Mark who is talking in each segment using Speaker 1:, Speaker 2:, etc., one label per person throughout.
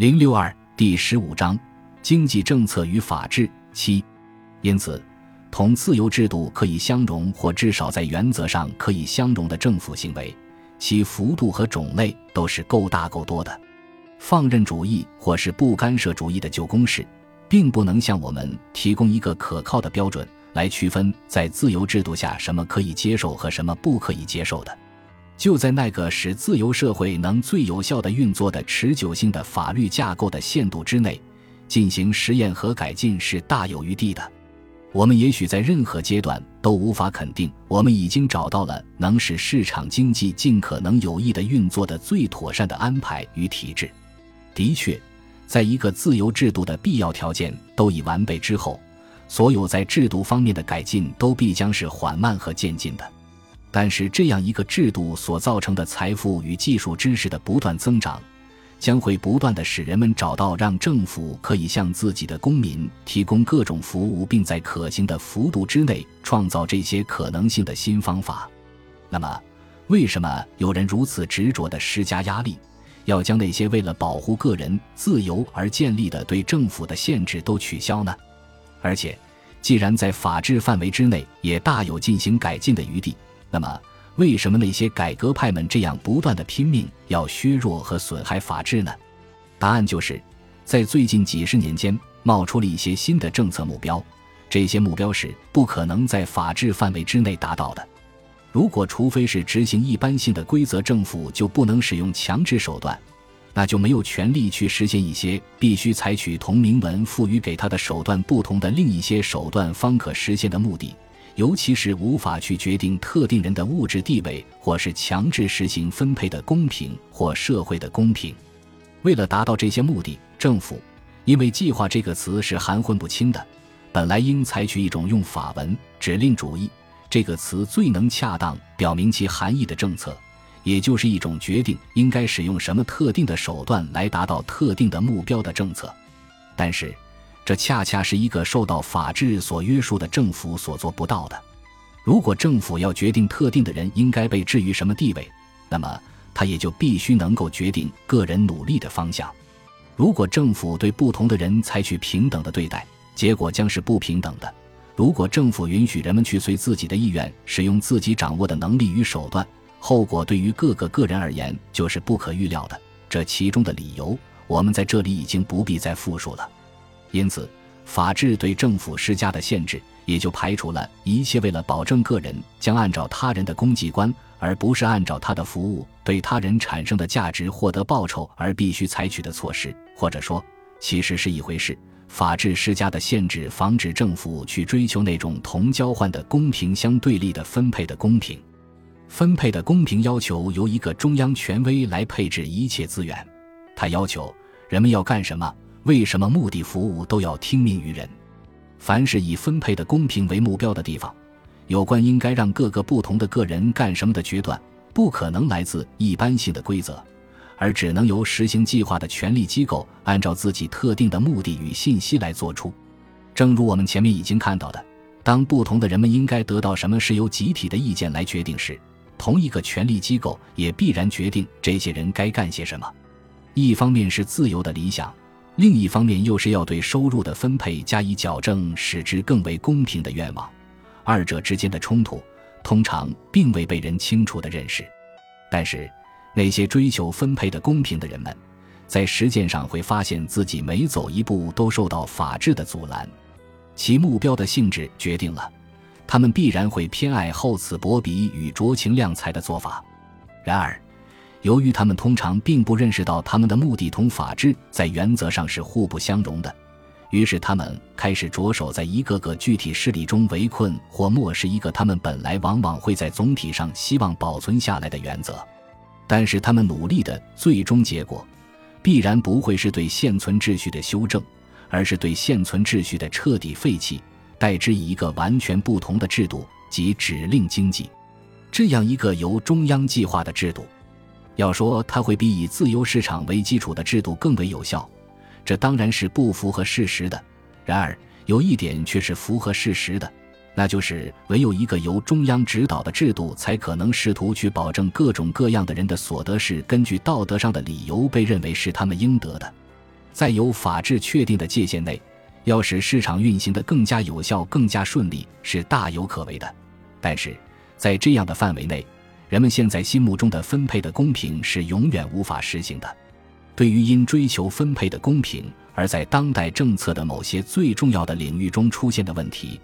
Speaker 1: 零六二第十五章经济政策与法治七，因此，同自由制度可以相容或至少在原则上可以相容的政府行为，其幅度和种类都是够大够多的。放任主义或是不干涉主义的旧公式，并不能向我们提供一个可靠的标准来区分在自由制度下什么可以接受和什么不可以接受的。就在那个使自由社会能最有效地运作的持久性的法律架构的限度之内，进行实验和改进是大有余地的。我们也许在任何阶段都无法肯定，我们已经找到了能使市场经济尽可能有益的运作的最妥善的安排与体制。的确，在一个自由制度的必要条件都已完备之后，所有在制度方面的改进都必将是缓慢和渐进的。但是，这样一个制度所造成的财富与技术知识的不断增长，将会不断的使人们找到让政府可以向自己的公民提供各种服务，并在可行的幅度之内创造这些可能性的新方法。那么，为什么有人如此执着的施加压力，要将那些为了保护个人自由而建立的对政府的限制都取消呢？而且，既然在法治范围之内也大有进行改进的余地。那么，为什么那些改革派们这样不断的拼命要削弱和损害法治呢？答案就是，在最近几十年间冒出了一些新的政策目标，这些目标是不可能在法治范围之内达到的。如果除非是执行一般性的规则，政府就不能使用强制手段，那就没有权利去实现一些必须采取同明文赋予给他的手段不同的另一些手段方可实现的目的。尤其是无法去决定特定人的物质地位，或是强制实行分配的公平或社会的公平。为了达到这些目的，政府因为“计划”这个词是含混不清的，本来应采取一种用法文“指令主义”这个词最能恰当表明其含义的政策，也就是一种决定应该使用什么特定的手段来达到特定的目标的政策。但是。这恰恰是一个受到法治所约束的政府所做不到的。如果政府要决定特定的人应该被置于什么地位，那么他也就必须能够决定个人努力的方向。如果政府对不同的人采取平等的对待，结果将是不平等的。如果政府允许人们去随自己的意愿使用自己掌握的能力与手段，后果对于各个个人而言就是不可预料的。这其中的理由，我们在这里已经不必再复述了。因此，法治对政府施加的限制，也就排除了一切为了保证个人将按照他人的供给观，而不是按照他的服务对他人产生的价值获得报酬而必须采取的措施。或者说，其实是一回事。法治施加的限制，防止政府去追求那种同交换的公平相对立的分配的公平。分配的公平要求由一个中央权威来配置一切资源，他要求人们要干什么。为什么目的服务都要听命于人？凡是以分配的公平为目标的地方，有关应该让各个不同的个人干什么的决断，不可能来自一般性的规则，而只能由实行计划的权力机构按照自己特定的目的与信息来做出。正如我们前面已经看到的，当不同的人们应该得到什么是由集体的意见来决定时，同一个权力机构也必然决定这些人该干些什么。一方面是自由的理想。另一方面，又是要对收入的分配加以矫正，使之更为公平的愿望。二者之间的冲突，通常并未被人清楚的认识。但是，那些追求分配的公平的人们，在实践上会发现自己每走一步都受到法治的阻拦。其目标的性质决定了，他们必然会偏爱厚此薄彼与酌情量才的做法。然而，由于他们通常并不认识到他们的目的同法治在原则上是互不相容的，于是他们开始着手在一个个具体事例中围困或漠视一个他们本来往往会在总体上希望保存下来的原则。但是他们努力的最终结果，必然不会是对现存秩序的修正，而是对现存秩序的彻底废弃，代之以一个完全不同的制度及指令经济，这样一个由中央计划的制度。要说它会比以自由市场为基础的制度更为有效，这当然是不符合事实的。然而，有一点却是符合事实的，那就是唯有一个由中央指导的制度，才可能试图去保证各种各样的人的所得是根据道德上的理由被认为是他们应得的。在有法治确定的界限内，要使市场运行的更加有效、更加顺利，是大有可为的。但是，在这样的范围内，人们现在心目中的分配的公平是永远无法实行的。对于因追求分配的公平而在当代政策的某些最重要的领域中出现的问题，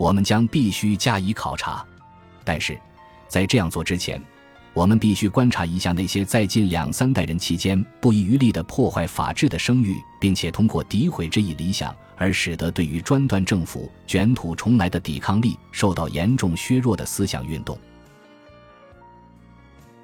Speaker 1: 我们将必须加以考察。但是，在这样做之前，我们必须观察一下那些在近两三代人期间不遗余力地破坏法治的声誉，并且通过诋毁这一理想而使得对于专断政府卷土重来的抵抗力受到严重削弱的思想运动。